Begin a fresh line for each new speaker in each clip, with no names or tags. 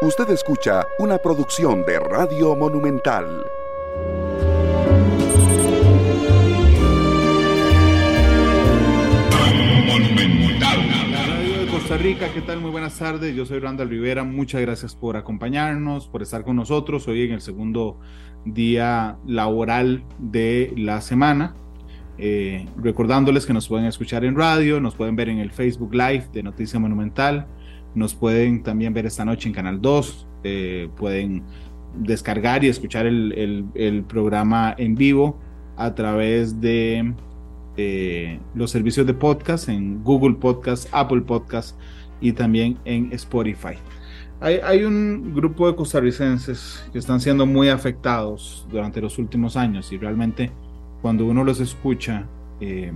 Usted escucha una producción de Radio Monumental.
Radio de Costa Rica, ¿qué tal? Muy buenas tardes. Yo soy Randall Rivera. Muchas gracias por acompañarnos, por estar con nosotros hoy en el segundo día laboral de la semana. Eh, recordándoles que nos pueden escuchar en radio, nos pueden ver en el Facebook Live de Noticia Monumental, nos pueden también ver esta noche en Canal 2, eh, pueden descargar y escuchar el, programa en vivo a través de eh, los servicios de podcast en Google Podcast, Apple Podcast y también en Spotify. Hay, un grupo de costarricenses que están siendo muy afectados durante los últimos años y realmente cuando uno los escucha, eh,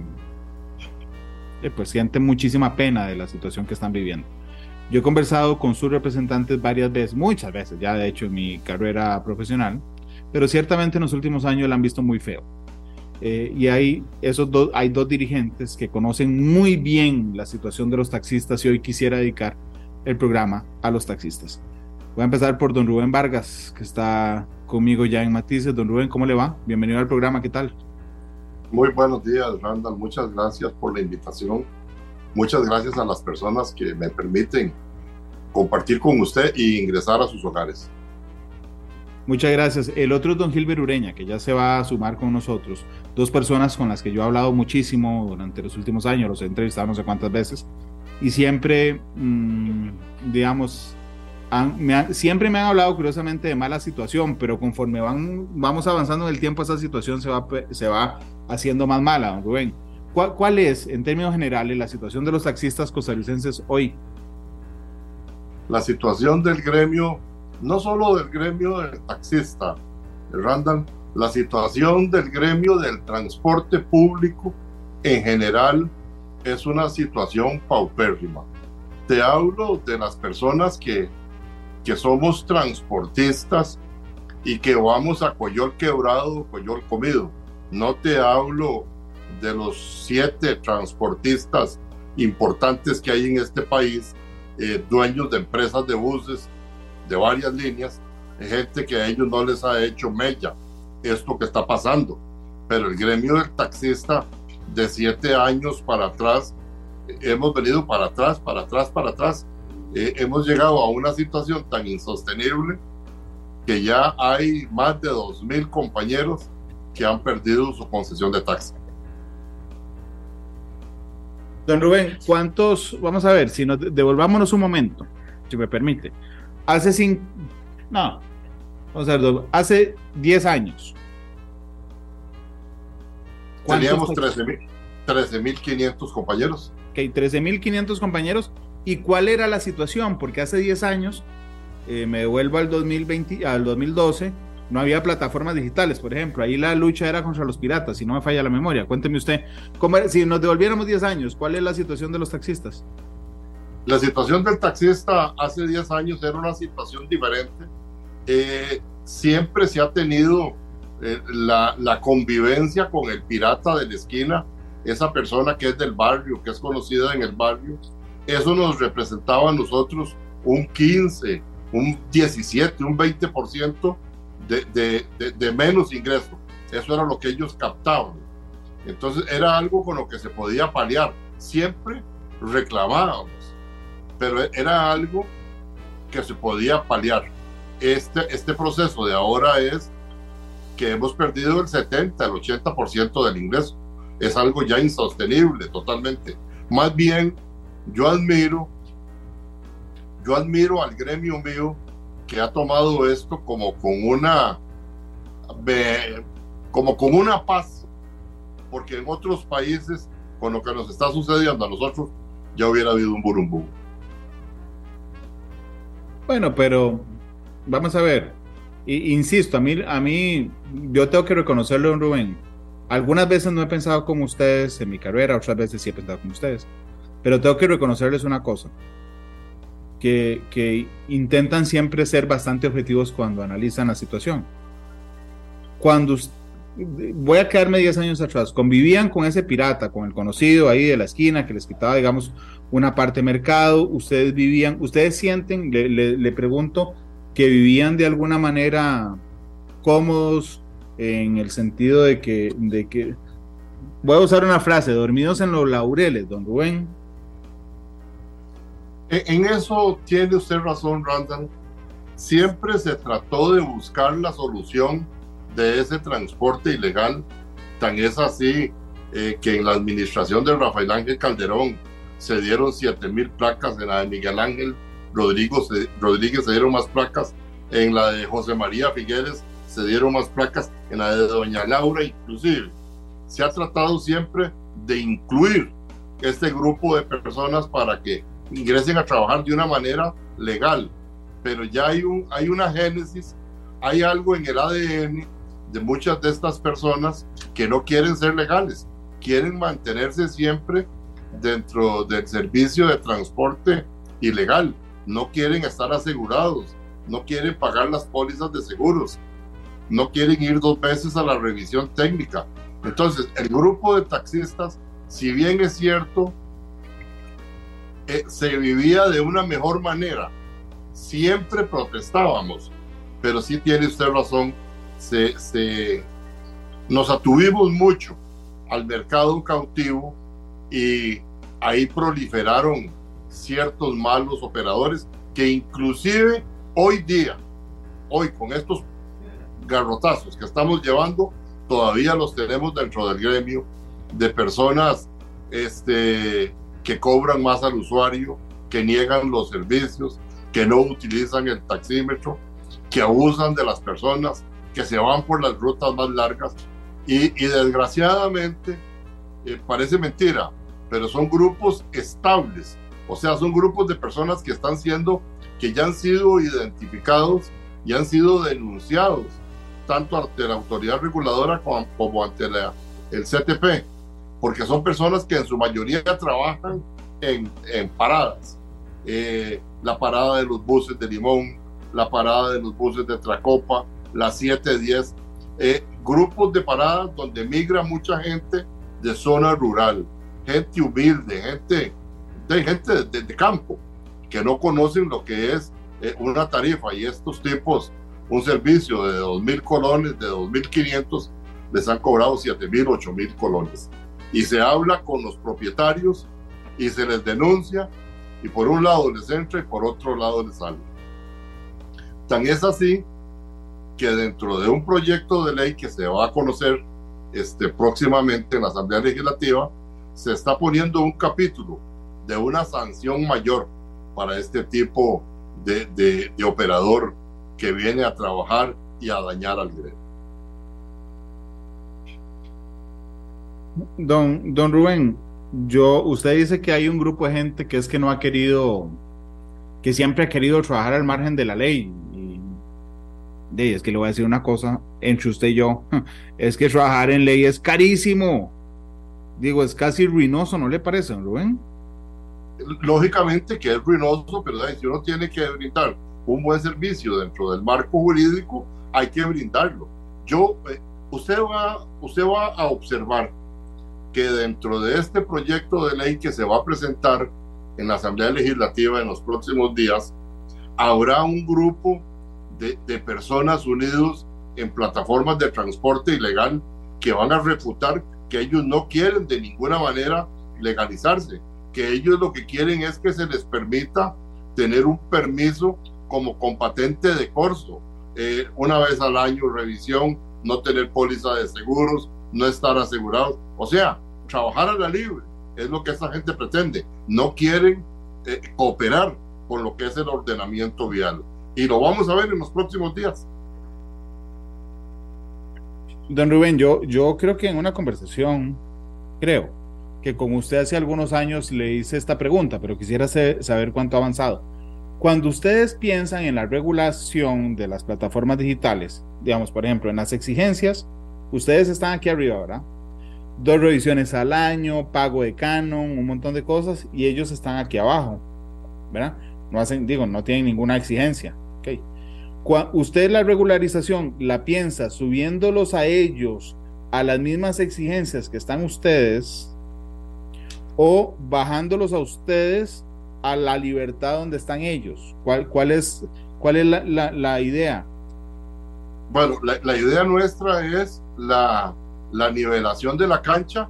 pues siente muchísima pena de la situación que están viviendo. Yo he conversado con sus representantes varias veces, muchas veces, ya de hecho en mi carrera profesional, pero ciertamente en los últimos años la han visto muy feo. Eh, y hay, esos dos, hay dos dirigentes que conocen muy bien la situación de los taxistas y hoy quisiera dedicar el programa a los taxistas. Voy a empezar por don Rubén Vargas, que está conmigo ya en Matices. Don Rubén, ¿cómo le va? Bienvenido al programa, ¿qué tal?
Muy buenos días, Randall. Muchas gracias por la invitación Muchas gracias a las personas que me permiten compartir con usted e ingresar a sus hogares.
Muchas gracias. El otro es don Gilbert Ureña, que ya se va a sumar con nosotros. Dos personas con las que yo he hablado muchísimo durante los últimos años, los he entrevistado no sé cuántas veces, y siempre, mm, digamos, siempre me han hablado curiosamente de mala situación, pero conforme van, vamos avanzando en el tiempo, esa situación se va, se va haciendo más mala, don Rubén. ¿Cuál, es, en términos generales, la situación de los taxistas costarricenses hoy?
La situación del gremio, no solo del gremio del taxista, Randall, la situación del gremio del transporte público en general es una situación paupérrima. Te hablo de las personas que, que somos transportistas y que vamos a Coyol quebrado, Coyol comido. No te hablo de los siete transportistas importantes que hay en este país, eh, dueños de empresas de buses de varias líneas, gente que a ellos no les ha hecho mella esto que está pasando. Pero el gremio del taxista de siete años para atrás, hemos venido para atrás, para atrás, para atrás. Eh, hemos llegado a una situación tan insostenible que ya hay más de dos mil compañeros que han perdido su concesión de taxi.
Don Rubén, ¿cuántos? Vamos a ver, si nos devolvámonos un momento, si me permite. Hace cinco. No. Vamos a ver, hace 10 años.
Teníamos 13.500 compañeros.
Ok, 13.500 compañeros. ¿Y cuál era la situación? Porque hace 10 años, eh, me devuelvo al, 2020, al 2012 no había plataformas digitales, por ejemplo. Ahí la lucha era contra los piratas, si no me falla la memoria. Cuénteme usted, ¿cómo, si nos devolviéramos 10 años, ¿cuál es la situación de los taxistas?
La situación del taxista hace 10 años era una situación diferente. Eh, siempre se ha tenido eh, la, la convivencia con el pirata de la esquina, esa persona que es del barrio, que es conocida en el barrio. Eso nos representaba a nosotros un 15, un 17, un 20% de, de, menos ingresos. Eso era lo que ellos captaban. Entonces era algo con lo que se podía paliar. Siempre reclamábamos, pero era algo que se podía paliar. Este, este proceso de ahora es que hemos perdido el 70, el 80% del ingreso. Es algo ya insostenible totalmente. Más bien, yo admiro, yo admiro al gremio mío que ha tomado esto como con una como con una paz, porque en otros países, con lo que nos está sucediendo a nosotros, ya hubiera habido un burumbú.
Bueno, pero vamos a ver. insisto, a mí, a mí, yo tengo que reconocerlo, Rubén. Algunas veces no he pensado como ustedes en mi carrera, otras veces sí he pensado como ustedes. Pero tengo que reconocerles una cosa que, intentan siempre ser bastante objetivos cuando analizan la situación. Cuando voy a quedarme 10 años atrás, convivían con ese pirata, con el conocido ahí de la esquina que les quitaba, digamos, una parte de mercado, ustedes vivían, ustedes sienten, le, le pregunto, que vivían de alguna manera cómodos en el sentido de que, de que, voy a usar una frase, dormidos en los laureles, don Rubén.
E, en eso tiene usted razón, Randall. Siempre se trató de buscar la solución de ese transporte ilegal. Tan es así eh, que en la administración de Rafael Ángel Calderón se dieron 7 mil placas, en la de Miguel Ángel Rodríguez se dieron más placas, en la de José María Figueres se dieron más placas, en la de Doña Laura inclusive. Se ha tratado siempre de incluir este grupo de personas para que ingresen a trabajar de una manera legal, pero ya hay, un, hay una génesis, hay algo en el ADN de muchas de estas personas que no quieren ser legales, quieren mantenerse siempre dentro del servicio de transporte ilegal, no quieren estar asegurados, no quieren pagar las pólizas de seguros, no quieren ir dos veces a la revisión técnica. Entonces, el grupo de taxistas, si bien es cierto, eh, se vivía de una mejor manera, siempre protestábamos, pero sí tiene usted razón, se, se, nos atuvimos mucho al mercado cautivo y ahí proliferaron ciertos malos operadores que inclusive hoy día, hoy con estos garrotazos que estamos llevando, todavía los tenemos dentro del gremio de personas este, que cobran más al usuario, que niegan los servicios, que no utilizan el taxímetro, que abusan de las personas, que se van por las rutas más largas. Y, desgraciadamente, eh, parece mentira, pero son grupos estables, o sea, son grupos de personas que están siendo, que ya han sido identificados y han sido denunciados, tanto ante la autoridad reguladora como, ante la, el CTP, porque son personas que en su mayoría trabajan en, en paradas. Eh, la parada de los buses de Limón, la parada de los buses de Tracopa, la 710, eh, grupos de paradas donde migra mucha gente de zona rural, gente humilde, gente de gente de, campo que no conocen lo que es eh, una tarifa y estos tipos, un servicio de 2.000 colones, de 2.500, les han cobrado 7.000, 8.000 colones. Y se habla con los propietarios y se les denuncia y por un lado les entra y por otro lado les sale. Tan es así que dentro de un proyecto de ley que se va a conocer este, próximamente en la Asamblea Legislativa, se está poniendo un capítulo de una sanción mayor para este tipo de, operador que viene a trabajar y a dañar al gremio.
Don, don Rubén, yo, usted dice que hay un grupo de gente que es que no ha querido, que siempre ha querido trabajar al margen de la ley. Y de, es que le voy a decir una cosa entre usted y yo, es que trabajar en ley es carísimo. Digo, es casi ruinoso, ¿no le parece, don Rubén?
lógicamente que es ruinoso, pero si uno tiene que brindar un buen servicio dentro del marco jurídico, hay que brindarlo. Yo, eh, usted, va, usted va a observar que dentro de este proyecto de ley que se va a presentar en la Asamblea Legislativa en los próximos días, habrá un grupo de, personas unidos en plataformas de transporte ilegal que van a refutar que ellos no quieren de ninguna manera legalizarse, que ellos lo que quieren es que se les permita tener un permiso como compatente de corso, eh, una vez al año revisión, no tener póliza de seguros, no estar asegurados, o sea, trabajar a la libre, es lo que esa gente pretende, no quieren eh, cooperar con lo que es el ordenamiento vial. Y lo vamos a ver en los próximos días.
Don Rubén, yo, yo creo que en una conversación, creo, que con usted hace algunos años le hice esta pregunta, pero quisiera saber cuánto ha avanzado. Cuando ustedes piensan en la regulación de las plataformas digitales, digamos, por ejemplo, en las exigencias, ustedes están aquí arriba, ¿verdad? Dos revisiones al año, pago de canon, un montón de cosas, y ellos están aquí abajo, ¿verdad? No hacen, digo, no tienen ninguna exigencia, ¿ok? usted la regularización la piensa subiéndolos a ellos a las mismas exigencias que están ustedes o bajándolos a ustedes a la libertad donde están ellos? ¿Cuál, cuál es, cuál es la, idea?
Bueno, la, idea nuestra es la, la nivelación de la cancha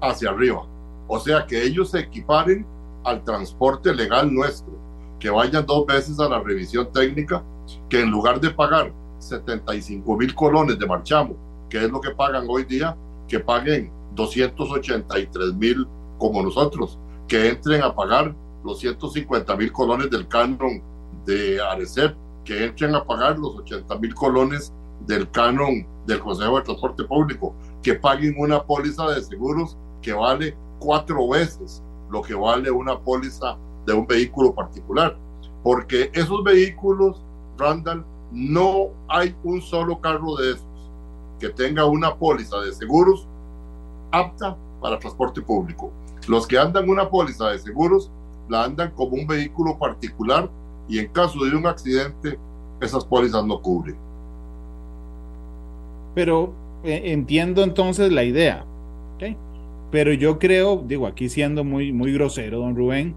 hacia arriba. O sea, que ellos se equiparen al transporte legal nuestro, que vayan dos veces a la revisión técnica, que en lugar de pagar 75 mil colones de marchamo, que es lo que pagan hoy día, que paguen 283 mil como nosotros, que entren a pagar los 150 mil colones del canon de Arecep, que entren a pagar los 80 mil colones del canon del Consejo de Transporte Público, que paguen una póliza de seguros que vale cuatro veces lo que vale una póliza de un vehículo particular. Porque esos vehículos, Randall, no hay un solo carro de esos que tenga una póliza de seguros apta para transporte público. Los que andan una póliza de seguros la andan como un vehículo particular y en caso de un accidente esas pólizas no cubren.
Pero eh, entiendo entonces la idea. Pero yo creo, digo aquí siendo muy, muy grosero, don Rubén,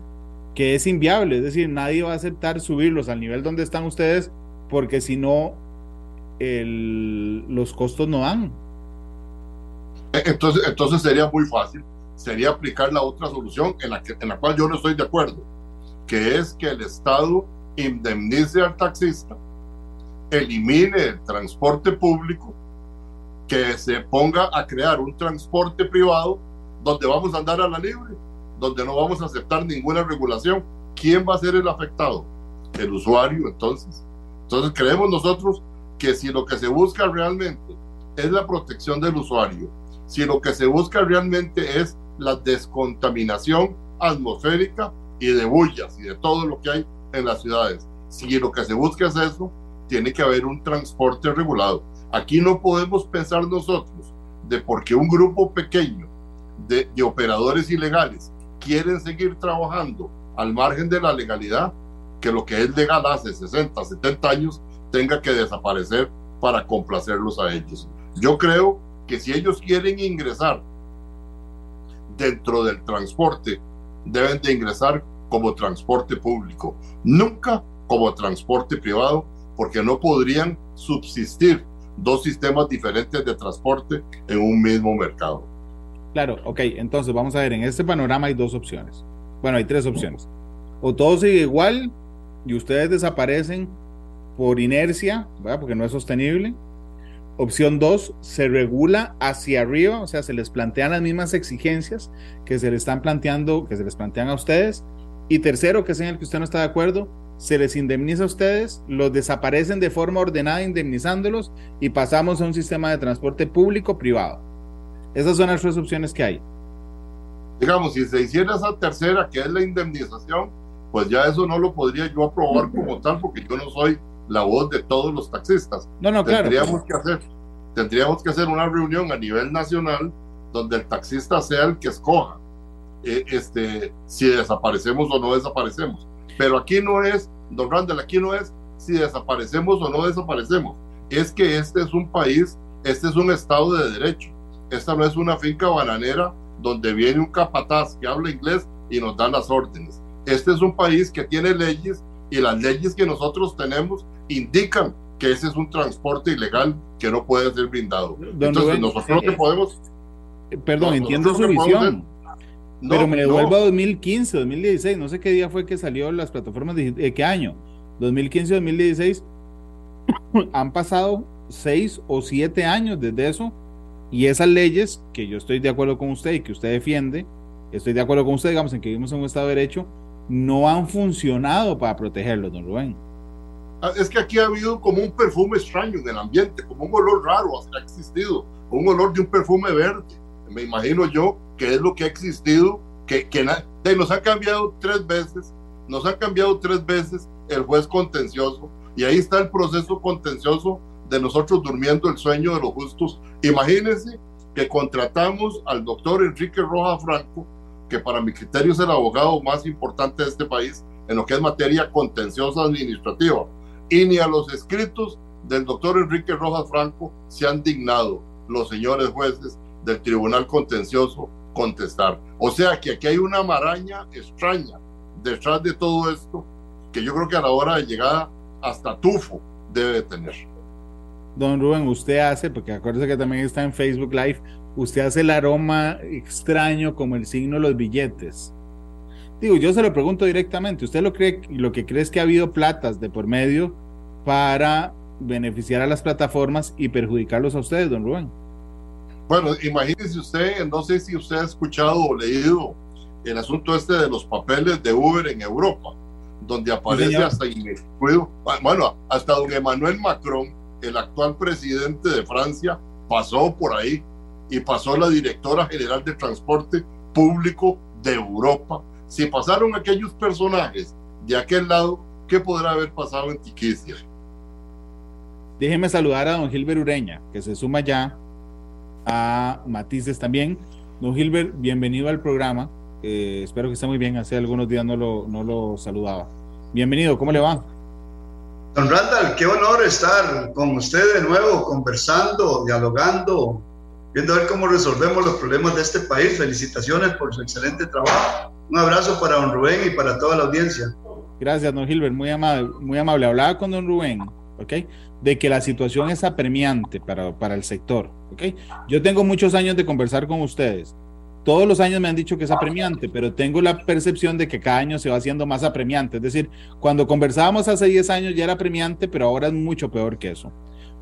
que es inviable. Es decir, nadie va a aceptar subirlos al nivel donde están ustedes porque si no, los costos no dan.
Entonces, entonces sería muy fácil, sería aplicar la otra solución en la, que, en la cual yo no estoy de acuerdo, que es que el Estado indemnice al taxista, elimine el transporte público, que se ponga a crear un transporte privado donde vamos a andar a la libre, donde no vamos a aceptar ninguna regulación. ¿Quién va a ser el afectado? El usuario, entonces. Entonces creemos nosotros que si lo que se busca realmente es la protección del usuario, si lo que se busca realmente es la descontaminación atmosférica y de bullas y de todo lo que hay en las ciudades, si lo que se busca es eso, tiene que haber un transporte regulado. Aquí no podemos pensar nosotros de porque un grupo pequeño de, operadores ilegales quieren seguir trabajando al margen de la legalidad, que lo que es legal hace 60, 70 años tenga que desaparecer para complacerlos a ellos. Yo creo que si ellos quieren ingresar dentro del transporte, deben de ingresar como transporte público, nunca como transporte privado, porque no podrían subsistir dos sistemas diferentes de transporte en un mismo mercado.
Claro, ok, entonces vamos a ver, en este panorama hay dos opciones. Bueno, hay tres opciones. O todo sigue igual y ustedes desaparecen por inercia, porque no es sostenible. Opción dos, se regula hacia arriba, o sea, se les plantean las mismas exigencias que se les están planteando, que se les plantean a ustedes. Y tercero, que es en el que usted no está de acuerdo, se les indemniza a ustedes, los desaparecen de forma ordenada indemnizándolos y pasamos a un sistema de transporte público-privado. Esas son las tres opciones que hay.
Digamos, si se hiciera esa tercera, que es la indemnización, pues ya eso no lo podría yo aprobar como tal, porque yo no soy la voz de todos los taxistas.
No, no,
tendríamos Que hacer, tendríamos que hacer una reunión a nivel nacional donde el taxista sea el que escoja eh, este, si desaparecemos o no desaparecemos. Pero aquí no es, don Randall, aquí no es si desaparecemos o no desaparecemos. Es que este es un país, este es un estado de derecho. Esta no es una finca bananera donde viene un capataz que habla inglés y nos da las órdenes. Este es un país que tiene leyes y las leyes que nosotros tenemos indican que ese es un transporte ilegal que no puede ser brindado. Entonces, nosotros que podemos...
Eh, perdón, entiendo su visión. Pero me devuelvo a 2015, 2016, no sé qué día fue que salió las plataformas, de qué año, 2015, 2016, han pasado seis o siete años desde eso y esas leyes, que yo estoy de acuerdo con usted y que usted defiende, estoy de acuerdo con usted, digamos, en que vivimos en un Estado de Derecho, no han funcionado para protegerlo, don Rubén.
Ah, es que aquí ha habido como un perfume extraño en el ambiente, como un olor raro ha existido, un olor de un perfume verde. Me imagino yo que es lo que ha existido, que, que nos han cambiado tres veces, nos han cambiado tres veces el juez contencioso, y ahí está el proceso contencioso de nosotros durmiendo el sueño de los justos. Imagínense que contratamos al doctor Enrique Roja Franco, que para mi criterio es el abogado más importante de este país en lo que es materia contenciosa administrativa. Y ni a los escritos del doctor Enrique Rojas Franco se han dignado los señores jueces del Tribunal Contencioso contestar. O sea que aquí hay una maraña extraña detrás de todo esto que yo creo que a la hora de llegada hasta tufo debe tener.
Don Rubén, usted hace, porque acuérdese que también está en Facebook Live, usted hace el aroma extraño como el signo de los billetes. Digo, yo se lo pregunto directamente, ¿usted lo cree, lo que cree es que ha habido platas de por medio para beneficiar a las plataformas y perjudicarlos a ustedes, don Rubén?
Bueno, imagínese usted, no sé si usted ha escuchado o leído el asunto este de los papeles de Uber en Europa, donde aparece hasta bueno, hasta don Emmanuel Macron, el actual presidente de Francia, pasó por ahí y pasó la directora general de transporte público de Europa. Si pasaron aquellos personajes de aquel lado, ¿qué podrá haber pasado en Tiquicia?
Déjeme saludar a don Gilbert Ureña, que se suma ya a Matices también. Don Gilbert, bienvenido al programa. Eh, espero que esté muy bien. Hace algunos días no lo, no lo saludaba. Bienvenido, ¿cómo le va?
Don Randall, qué honor estar con usted de nuevo, conversando, dialogando, viendo a ver cómo resolvemos los problemas de este país. Felicitaciones por su excelente trabajo. Un abrazo para don Rubén y para toda la audiencia.
Gracias, don Gilbert, muy amable. Muy amable. Hablaba con don Rubén, ¿ok? De que la situación es apremiante para, para el sector, ¿ok? Yo tengo muchos años de conversar con ustedes todos los años me han dicho que es apremiante, pero tengo la percepción de que cada año se va haciendo más apremiante. Es decir, cuando conversábamos hace 10 años ya era apremiante, pero ahora es mucho peor que eso.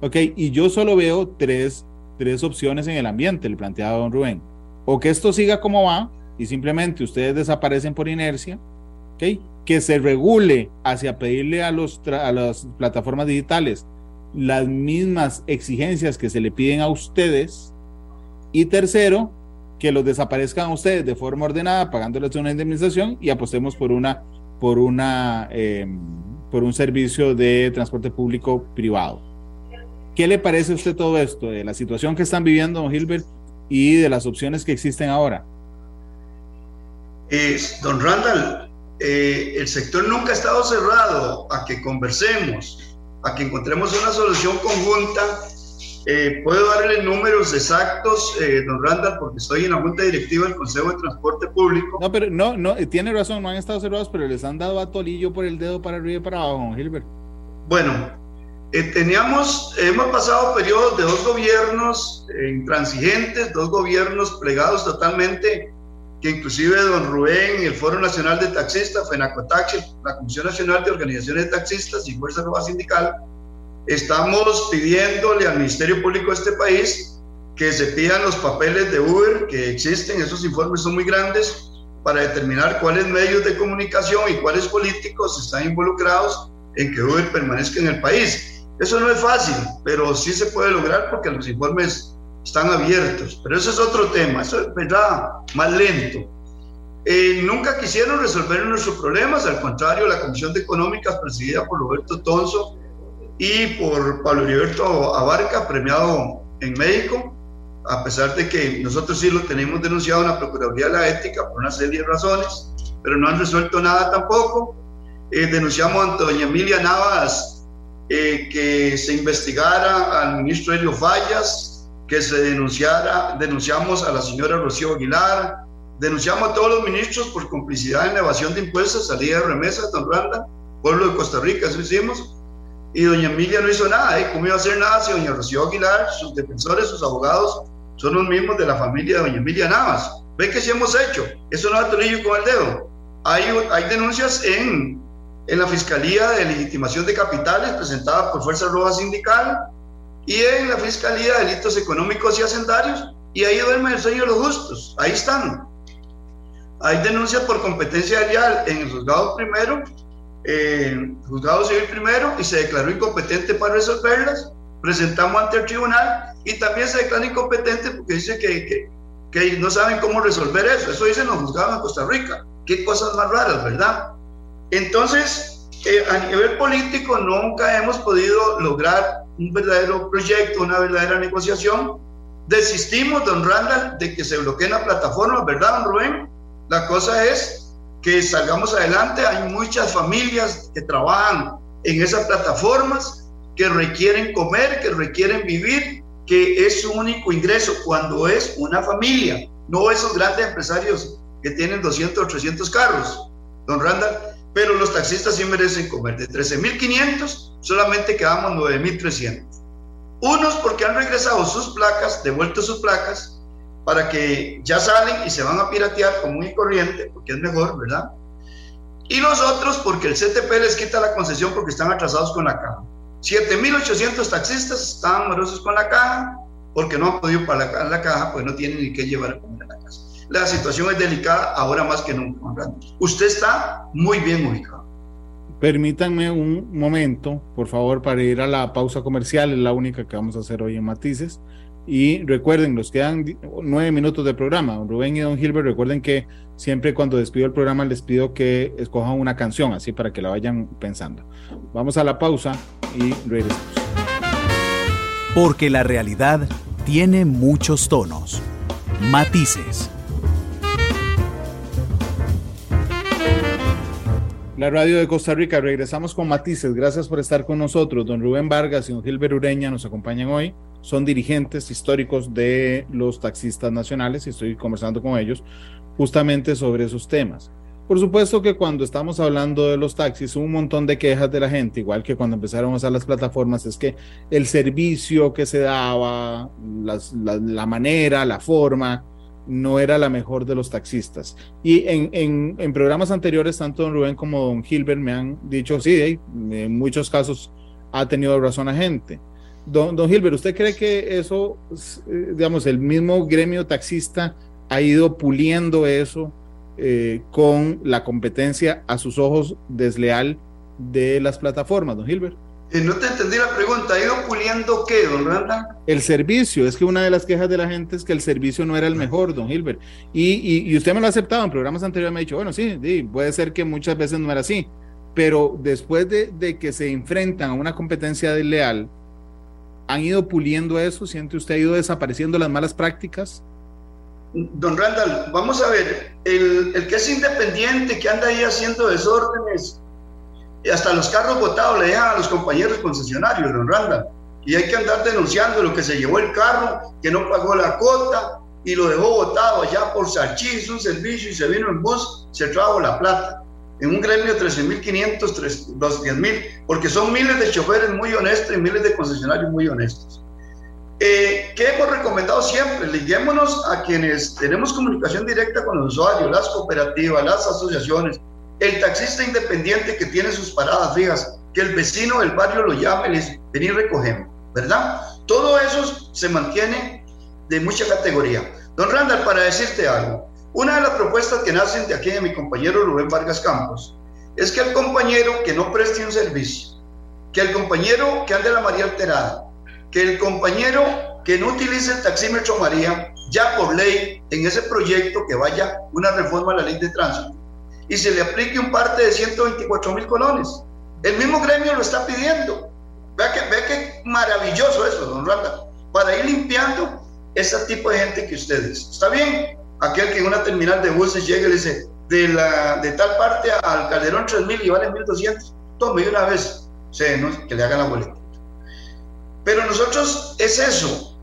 Ok, y yo solo veo tres, tres opciones en el ambiente, el planteado don Rubén. O que esto siga como va y simplemente ustedes desaparecen por inercia, ok, que se regule hacia pedirle a, los a las plataformas digitales las mismas exigencias que se le piden a ustedes. Y tercero, que los desaparezcan ustedes de forma ordenada, pagándoles una indemnización y apostemos por una por una eh, por un servicio de transporte público privado. ¿Qué le parece a usted todo esto de la situación que están viviendo, don Gilbert, y de las opciones que existen ahora?
Eh, don Randall, eh, el sector nunca ha estado cerrado a que conversemos, a que encontremos una solución conjunta eh, puedo darle números exactos, eh, don Randall, porque estoy en la junta directiva del Consejo de Transporte Público.
No, pero no, no, eh, tiene razón, no han estado cerrados, pero les han dado a tolillo por el dedo para arriba y para abajo, don Gilbert.
Bueno, teníamos, hemos pasado periodos de dos gobiernos intransigentes, dos gobiernos plegados totalmente, que inclusive don Rubén, el Foro Nacional de Taxistas, FENACOTAXI, la Comisión Nacional de Organizaciones de Taxistas y Fuerza Nueva Sindical, Estamos pidiéndole al Ministerio Público de este país que se pidan los papeles de Uber que existen, esos informes son muy grandes, para determinar cuáles medios de comunicación y cuáles políticos están involucrados en que Uber permanezca en el país. Eso no es fácil, pero sí se puede lograr porque los informes están abiertos. Pero eso es otro tema, eso es verdad, más lento. Eh, nunca quisieron resolver nuestros problemas, al contrario, la Comisión de Económicas, presidida por Roberto Tonso, y por Pablo Heriberto Abarca, premiado en México, a pesar de que nosotros sí lo tenemos denunciado en la Procuraduría de la Ética por una serie de razones, pero no han resuelto nada tampoco. Eh, denunciamos ante doña Emilia Navas eh, que se investigara al ministro Helio Fallas, que se denunciara, denunciamos a la señora Rocío Aguilar, denunciamos a todos los ministros por complicidad en la evasión de impuestos, salida de remesas, don Randa, pueblo de Costa Rica, eso hicimos y doña Emilia no hizo nada, ¿eh? ¿Cómo iba a hacer nada si doña Rocío Aguilar, sus defensores, sus abogados, son los mismos de la familia de doña Emilia Navas? ¿Ve que sí hemos hecho? Eso no es tornillo con el dedo. Hay, hay denuncias en, en la Fiscalía de Legitimación de Capitales presentada por Fuerza Roja Sindical y en la Fiscalía de Delitos Económicos y Hacendarios y ahí duerme el sueño de los justos. Ahí están. Hay denuncias por competencia real en el juzgado primero eh, juzgado civil primero y se declaró incompetente para resolverlas. Presentamos ante el tribunal y también se declara incompetente porque dice que, que, no saben cómo resolver eso. Eso dicen los juzgados en Costa Rica. Qué cosas más raras, ¿verdad? Entonces, eh, a nivel político nunca hemos podido lograr un verdadero proyecto, una verdadera negociación. Desistimos, don Randall, de que se bloquee la plataforma, ¿verdad, don Rubén? La cosa es que salgamos adelante. Hay muchas familias que trabajan en esas plataformas, que requieren comer, que requieren vivir, que es su único ingreso cuando es una familia, no esos grandes empresarios que tienen 200 o 300 carros, don Randall, pero los taxistas sí merecen comer. De 13.500 solamente quedamos 9.300. Unos porque han regresado sus placas, devuelto sus placas, para que ya salen y se van a piratear común y corriente, porque es mejor, ¿verdad? Y los otros porque el CTP les quita la concesión porque están atrasados con la caja. 7.800 taxistas estaban morosos con la caja porque no han podido pagar la caja, pues no tienen ni qué llevar a comer a la casa. La situación es delicada ahora más que nunca. Usted está muy bien ubicado.
Permítanme un momento, por favor, para ir a la pausa comercial, es la única que vamos a hacer hoy en Matices. Y recuerden, nos quedan nueve minutos de programa. Rubén y Don Gilbert, recuerden que siempre cuando despido el programa les pido que escojan una canción, así para que la vayan pensando. Vamos a la pausa y regresamos.
Porque la realidad tiene muchos tonos, matices.
La radio de Costa Rica, regresamos con matices. Gracias por estar con nosotros. Don Rubén Vargas y don Gilbert Ureña nos acompañan hoy. Son dirigentes históricos de los taxistas nacionales y estoy conversando con ellos justamente sobre esos temas. Por supuesto que cuando estamos hablando de los taxis, un montón de quejas de la gente, igual que cuando empezaron a usar las plataformas, es que el servicio que se daba, la manera, la forma, no era la mejor de los taxistas. Y en, en, programas anteriores, tanto don Rubén como don Gilbert me han dicho, sí, en muchos casos ha tenido razón la gente. Don, don Gilbert, ¿usted cree que eso, eh, digamos, el mismo gremio taxista ha ido puliendo eso eh, con la competencia a sus ojos desleal de las plataformas, don Gilbert?
No te entendí la pregunta. ¿Ha ido puliendo qué, don Randa?
El servicio. Es que una de las quejas de la gente es que el servicio no era el mejor, don Gilbert. Y, y, usted me lo ha aceptado en programas anteriores. Me ha dicho, bueno, sí, sí, puede ser que muchas veces no era así. Pero después de, de que se enfrentan a una competencia desleal, ¿han ido puliendo eso? ¿Siente usted ha ido desapareciendo las malas prácticas?
Don Randall, vamos a ver, el, el que es independiente, que anda ahí haciendo desórdenes, hasta los carros botados le dejan a los compañeros concesionarios, don Randa. Y hay que andar denunciando lo que se llevó el carro, que no pagó la cuota y lo dejó botado allá por Sarchís, un servicio, y se vino en bus, se trajo la plata. En un gremio 13.500, 10.000, porque son miles de choferes muy honestos y miles de concesionarios muy honestos. Eh, ¿Qué hemos recomendado siempre? Liguémonos a quienes tenemos comunicación directa con los usuarios, las cooperativas, las asociaciones, el taxista independiente que tiene sus paradas fijas, que el vecino del barrio lo llame y le dice, vení recogemos, ¿verdad? Todo eso se mantiene de mucha categoría. Don Randall, para decirte algo, una de las propuestas que nacen de aquí de mi compañero Rubén Vargas Campos es que el compañero que no preste un servicio, que el compañero que ande la María alterada, que el compañero que no utilice el taxímetro María, ya por ley, en ese proyecto que vaya una reforma a la ley de tránsito, y se le aplique un parte de 124 mil colones. El mismo gremio lo está pidiendo. Vea que, vea que maravilloso eso, don Randa, para ir limpiando ese tipo de gente que ustedes. Está bien, aquel que en una terminal de buses llega y le dice, de, la, de tal parte al Calderón 3000 y vale 1200, tome una vez, que le hagan la boleta. Pero nosotros es eso.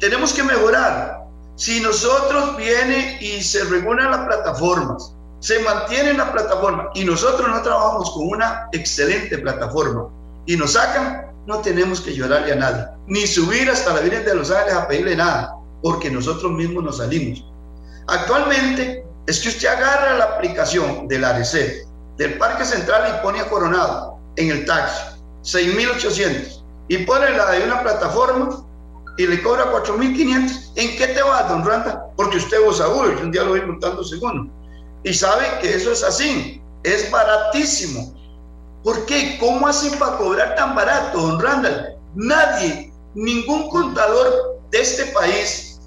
Tenemos que mejorar. Si nosotros viene y se regulan las plataformas, se mantiene en la plataforma y nosotros no trabajamos con una excelente plataforma y nos sacan, no tenemos que llorarle a nadie, ni subir hasta la Virgen de los Ángeles a pedirle nada, porque nosotros mismos nos salimos. Actualmente es que usted agarra la aplicación del AREC, del Parque Central y pone a Coronado en el taxi, 6.800, y pone la de una plataforma y le cobra 4.500. ¿En qué te va, don Randa? Porque usted vos Uber, un día lo voy montando segundo y sabe que eso es así, es baratísimo. ¿Por qué? ¿Cómo hacen para cobrar tan barato, don Randall? Nadie, ningún contador de este país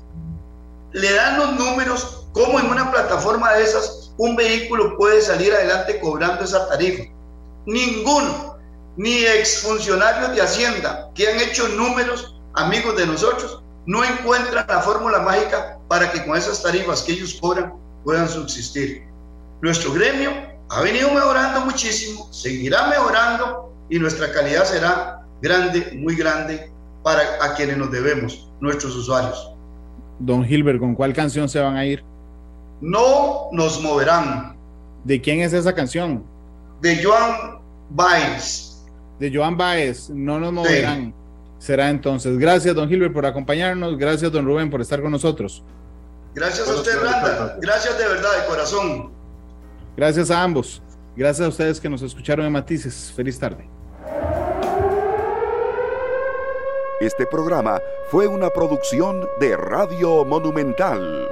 le dan los números como en una plataforma de esas un vehículo puede salir adelante cobrando esa tarifa. Ninguno, ni exfuncionarios de Hacienda que han hecho números, amigos de nosotros, no encuentran la fórmula mágica para que con esas tarifas que ellos cobran puedan subsistir. Nuestro gremio ha venido mejorando muchísimo, seguirá mejorando y nuestra calidad será grande, muy grande para a quienes nos debemos, nuestros usuarios.
Don Gilbert, ¿con cuál canción se van a ir?
No nos moverán.
¿De quién es esa canción?
De Joan Baez.
De Joan Baez, no nos moverán. Será entonces. Gracias, don Gilbert, por acompañarnos. Gracias, don Rubén, por estar con nosotros.
Gracias a usted, Randa. Gracias de verdad, de corazón.
Gracias a ambos. Gracias a ustedes que nos escucharon en Matices. Feliz tarde.
Este programa fue una producción de Radio Monumental.